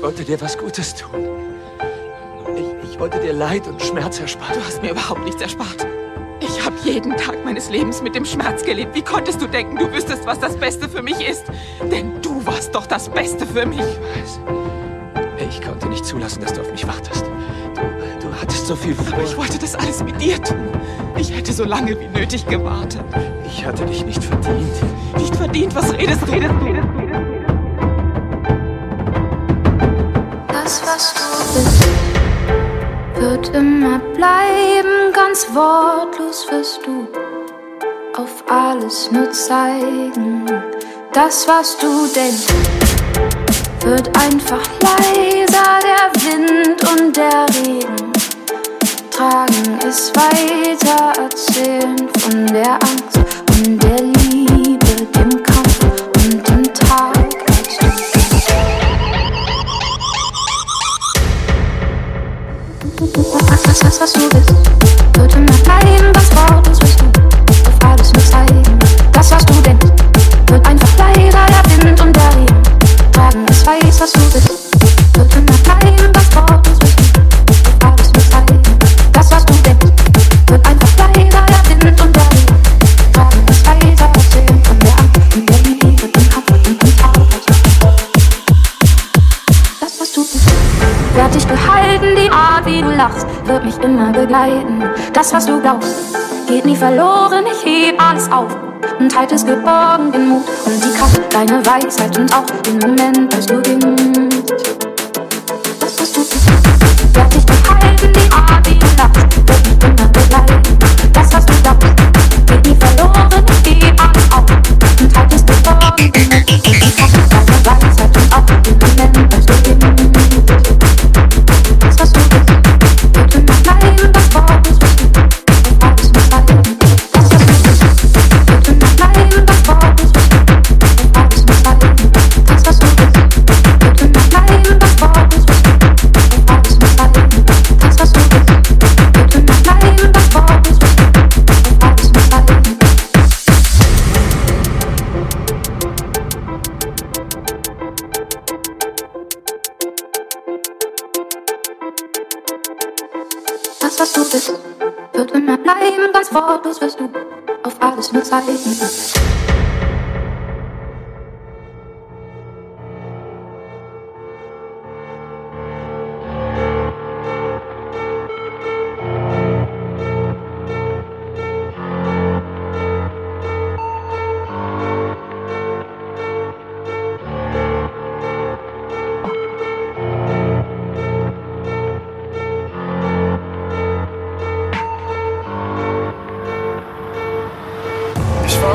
Ich wollte dir was Gutes tun. Ich, ich wollte dir Leid und Schmerz ersparen. Du hast mir überhaupt nichts erspart. Ich habe jeden Tag meines Lebens mit dem Schmerz gelebt. Wie konntest du denken, du wüsstest, was das Beste für mich ist? Denn du warst doch das Beste für mich. Ich weiß. Ich konnte nicht zulassen, dass du auf mich wartest. Du, du hattest so viel vor. Aber ich wollte das alles mit dir tun. Ich hätte so lange wie nötig gewartet. Ich hatte dich nicht verdient. Nicht verdient? Was redest du? Redest, redest, redest, Ganz wortlos wirst du auf alles nur zeigen. Das, was du denkst, wird einfach leiser. Der Wind und der Regen tragen es weiter, erzählen von der Angst und der Liebe, dem Kampf und dem Tag, was bist. Was. Das, was du denkst, was du? Bist, werd dich behalten. Die Art, wie du lachst, wird mich immer begleiten. Das, was du glaubst, geht nie verloren. Ich heb alles auf und halt es geborgen, den Mut und die Kraft, deine Weisheit und auch den Moment, als du gingst. Du auf alles nur zeigen.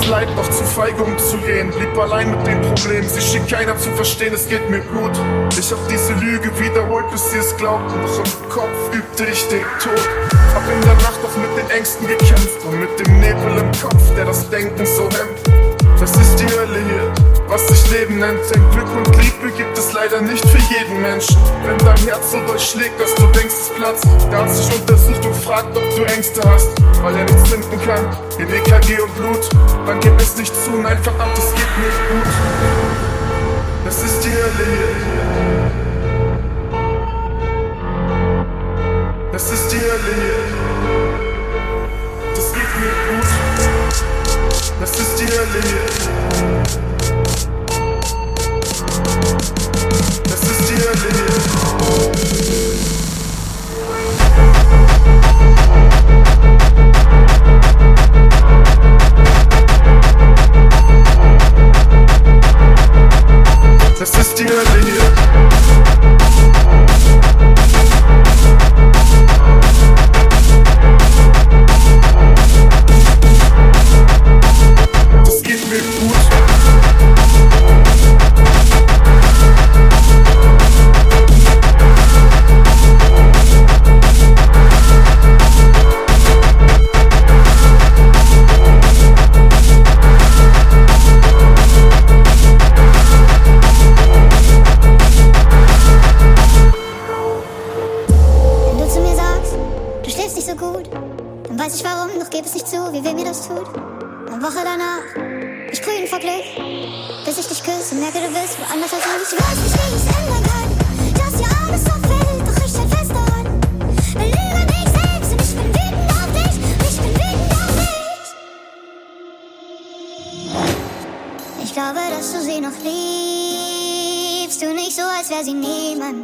Es leid, noch zu feige umzugehen. Blieb allein mit dem Problem, sie schien keiner zu verstehen, es geht mir gut. Ich hab diese Lüge wiederholt, bis sie es glaubten. Doch im Kopf übte ich den Tod. Hab in der Nacht auch mit den Ängsten gekämpft und mit dem Nebel im Kopf, der das Denken so hemmt. Das ist die Hölle hier, was sich Leben nennt. Denn Glück und Liebe gibt es leider nicht für jeden Menschen. Wenn dein Herz so durchschlägt, dass du denkst, es platzt, der hat sich untersucht und fragt, ob du Ängste hast. Weil er nichts finden kann, in EKG und Blut. Dann gib es nicht zu, nein, verdammt, es geht nicht gut. Das ist die Hölle hier.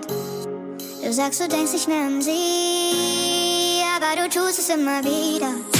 Du sagst, du denkst nicht mehr an sie, aber du tust es immer wieder.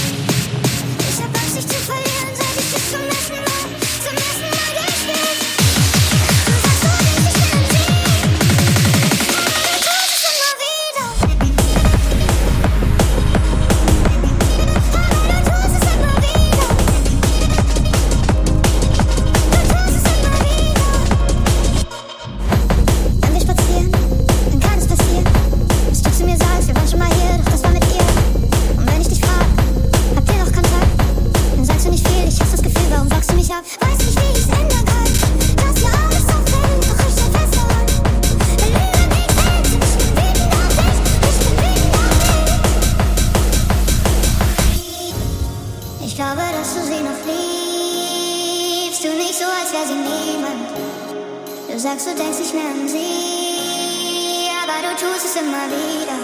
Sagst, du denkst nicht mehr an sie, aber du tust es immer wieder.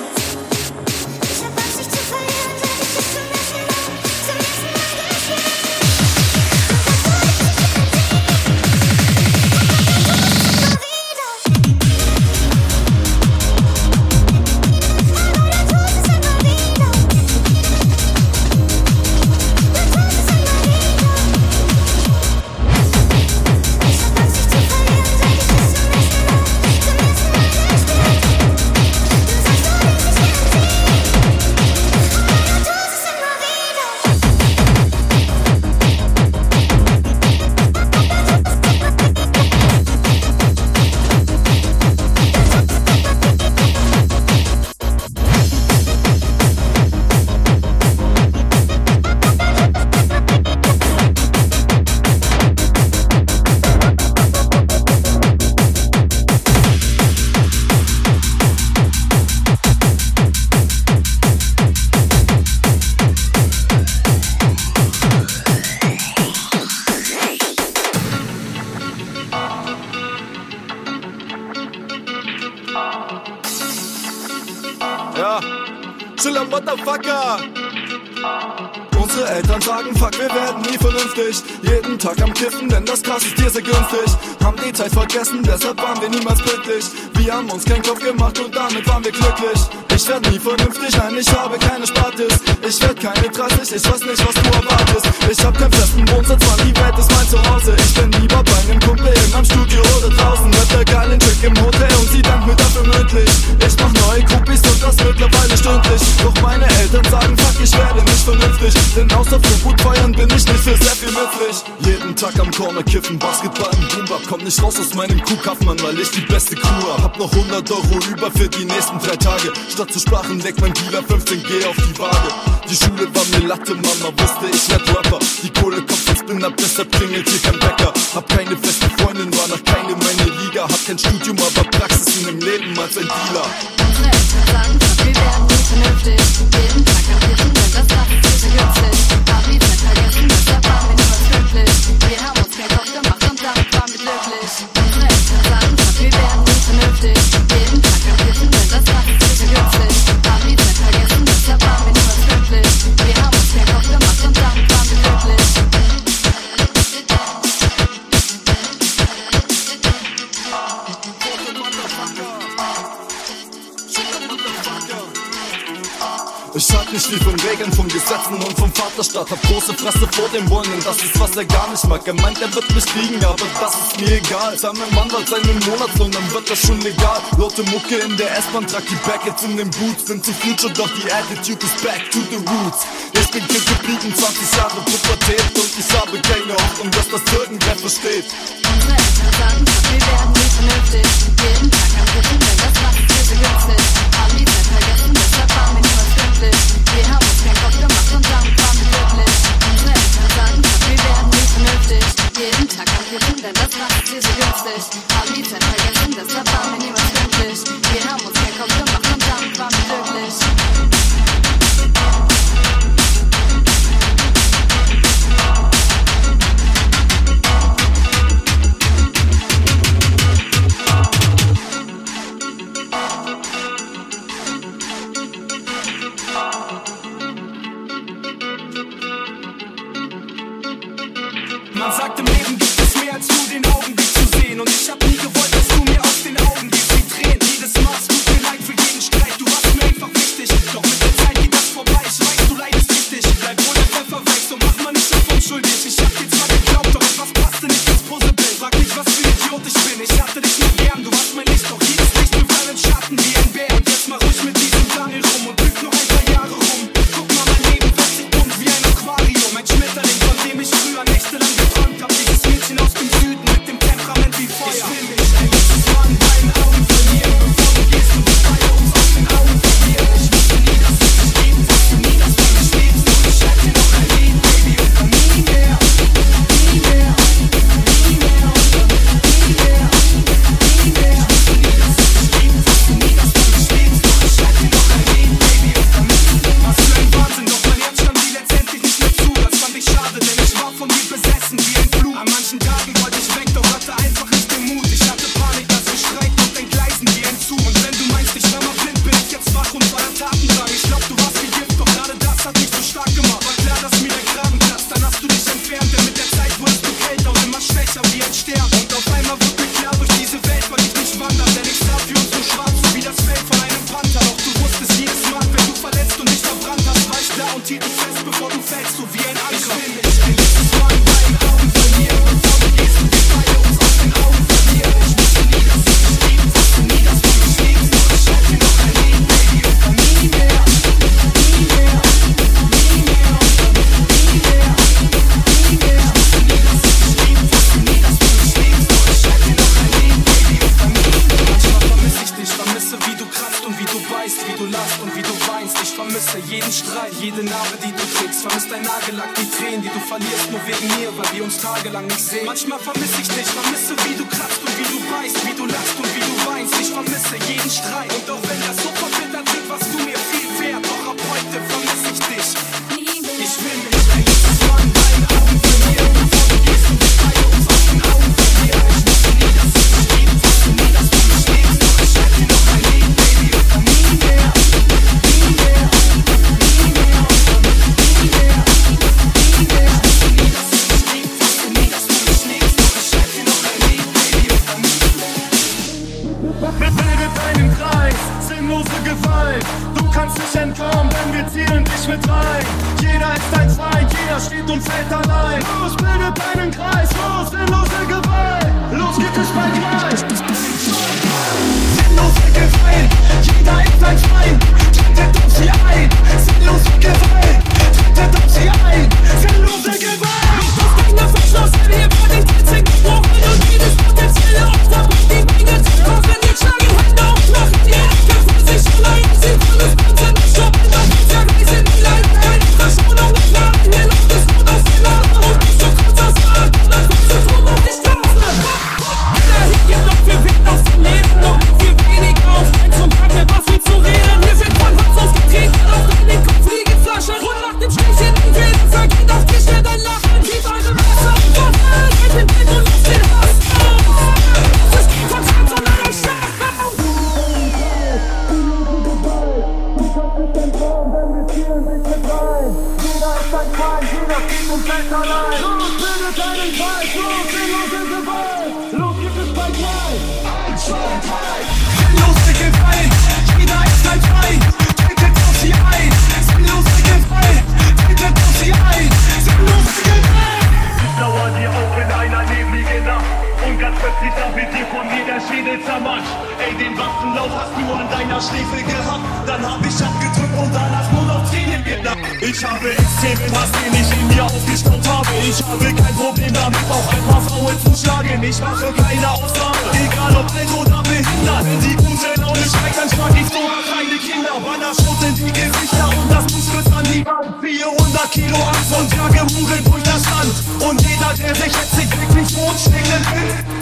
Ja, chiller Motherfucker. Unsere Eltern sagen, fuck, wir werden nie vernünftig. Jeden Tag am Kiffen, denn das Gras ist dir sehr günstig. Haben die Zeit vergessen, deshalb waren wir niemals pünktlich. Wir haben uns keinen Kopf gemacht und damit waren wir glücklich. Ich werd nie vernünftig, nein, ich habe keine Spartis. Ich werd keine 30, ich weiß nicht, was du erwartest. Ich hab keinen festen Wohnsitz, Mann, die Welt ist mein Zuhause. Ich bin lieber bei einem Kumpel in meinem Studio oder draußen. Mit der geilen Chick im Hotel und sie dankt mir dafür mündlich. Ich mach neue Groupies und das mittlerweile stündlich. Doch meine Eltern sagen, fuck, ich werde nicht vernünftig. Denn außer für gut feiern bin ich nicht für sehr viel nützlich. Jeden Tag am Corner kiffen, Basketball im Boombap. Komm nicht raus aus meinem Kuhkaff, Mann, weil ich die beste Crew hab. Hab noch 100 Euro über für die nächsten drei Tage. Statt zu sprachen legt mein Dealer 15G auf die Waage. Die Schule war mir Latte, Mama wusste, ich werd Rapper. Die Kohle kommt von Spin deshalb klingelt hier kein Bäcker. Hab keine feste Freundin, war noch keine meine Liga. Hab kein Studium, aber Praxis in dem Leben als ein Dealer. Unsere Eltern sagen, wir werden nie vernünftig. Jeden Tag am denn das macht uns sehr günstig. Hab die Zeit vergessen, deshalb waren wir niemals pünktlich. Wir haben Ich halt nicht viel von Regeln, von Gesetzen und vom Vaterstaat. Hab große Fresse vor dem Bullen, denn das ist, was er gar nicht mag. Er meint, er wird mich kriegen, aber das ist mir egal. Zahl Mann hat seinen Monatslohn, dann wird das schon legal. Laute Mucke in der S-Bahn, trag die Backets in den Boots. Bin zu future, doch die Attitude ist back to the roots. Ich bin Kind geblieben, 20 Jahre Pubertät und ich habe keine Hoffnung, dass das irgendwer versteht. Unsere Eltern sagen, wir werden nie vernünftig. Jeden Tag am denn das macht sehr günstig. Jeden Tag am Kiffen, denn das macht uns sehr günstig. Haben die Zeit vergessen, deshalb waren wir niemals du lachst und wie du weinst. Ich vermisse jeden Streit, jede Narbe, die du trägst. Vermiss dein Nagellack, die Tränen, die du verlierst, nur wegen mir, weil wir uns tagelang nicht sehen. Manchmal vermisse ich dich, vermisse wie du kratzt und wie du beißt, wie du lachst und wie du weinst. Ich vermisse jeden Streit und auch wenn das so verbittert klingt, was du mir sinnlose Gewalt. Du kannst nicht entkommen, denn wir ziehen dich mit rein. Jeder ist ein Feind, jeder steht und fällt allein. Los, bildet einen Kreis, los, sinnlose Gewalt. Los geht es bald gleich. Sinnlose Gewalt, jeder ist ein Feind. Tretet auf sie ein, sinnlose Gewalt. Tretet auf sie ein, sinnlose Gewalt. Das Gegner verschlossen, werden Kitzing gebrochen und Schläfe gehabt Dann hab ich abgedrückt und danach nur noch Tränen gedacht. Ich habe extremen Hass, den ich in mir aufgestaut habe. Ich habe kein Problem damit, auch ein paar Frauen zu schlagen. Ich mache keine Ausnahme, egal ob alt oder behindert. Wenn die gute Laune steigt, dann schlag ich so kleine Kinder. Bannerschrott in die Gesichter und das wird an die Wand 400 Kilo Angst und jage Huren durch das Land. Und jeder, der sich jetzt nicht wirklich totschlägen will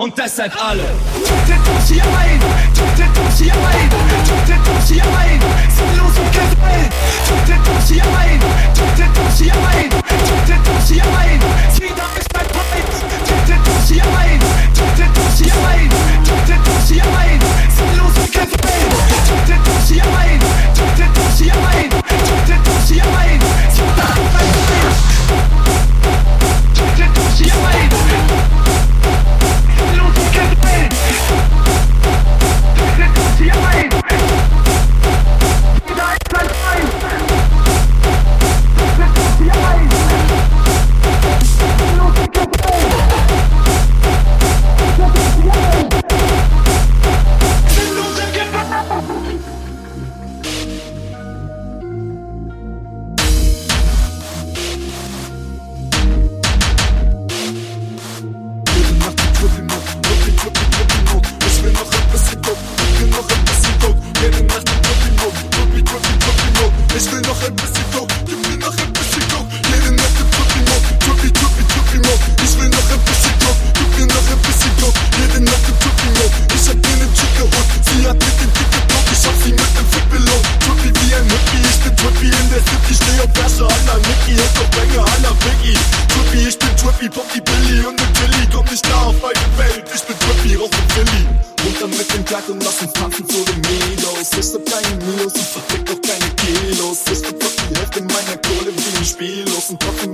Und deshalb alle Tötet uns hier ein, tötet uns hier ein, tötet uns hier ein Tötet uns hier ein, tötet uns hier ein, tötet uns hier ein Jeder ist hier ein, tötet uns hier ein, tötet uns hier ein Tötet uns hier ein, tötet uns hier ein, tötet uns hier ein Kleid und lass uns tanzen zu den Milos. Ich hab keine Milos und verdeck auch keine Kilos. Ich verpack die Hälfte meiner Kohle wie ein Spiellos und trotzdem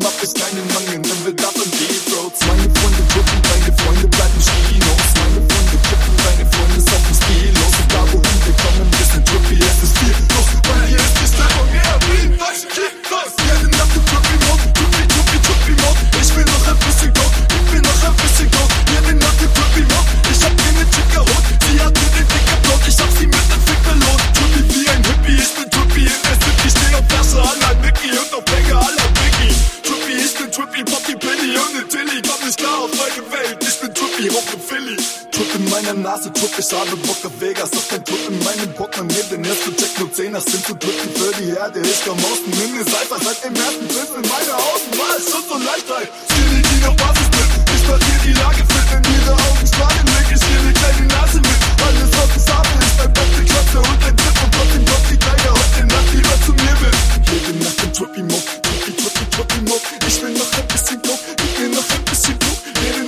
Druck in meiner Nase, Druck, ich habe Bock auf Vegas. Auf kein Druck in meinem Portemonnaie, den ersten Check nur 10 Das sind zu drücken für die Herde. Ich komm aus dem Himmel, Seifer seit dem ersten Biss in meiner Augen war es schon so leicht, rein. Skinny, die noch Basis mit. Ich verliere die Lage fit, in ihre Augen strahlen weg. Ich hier die Nase mit. Alles was ich habe, ist ein Bett, die Klotze und ein Grip. Und trotzdem kommt die Kleine auf den Nacht, die zu mir will. Jede Nacht ein Trippy-Muck, Trippy, Trippy, Trippy-Muck. Ich will noch ein bisschen Druck, gib mir noch ein bisschen Druck. Jede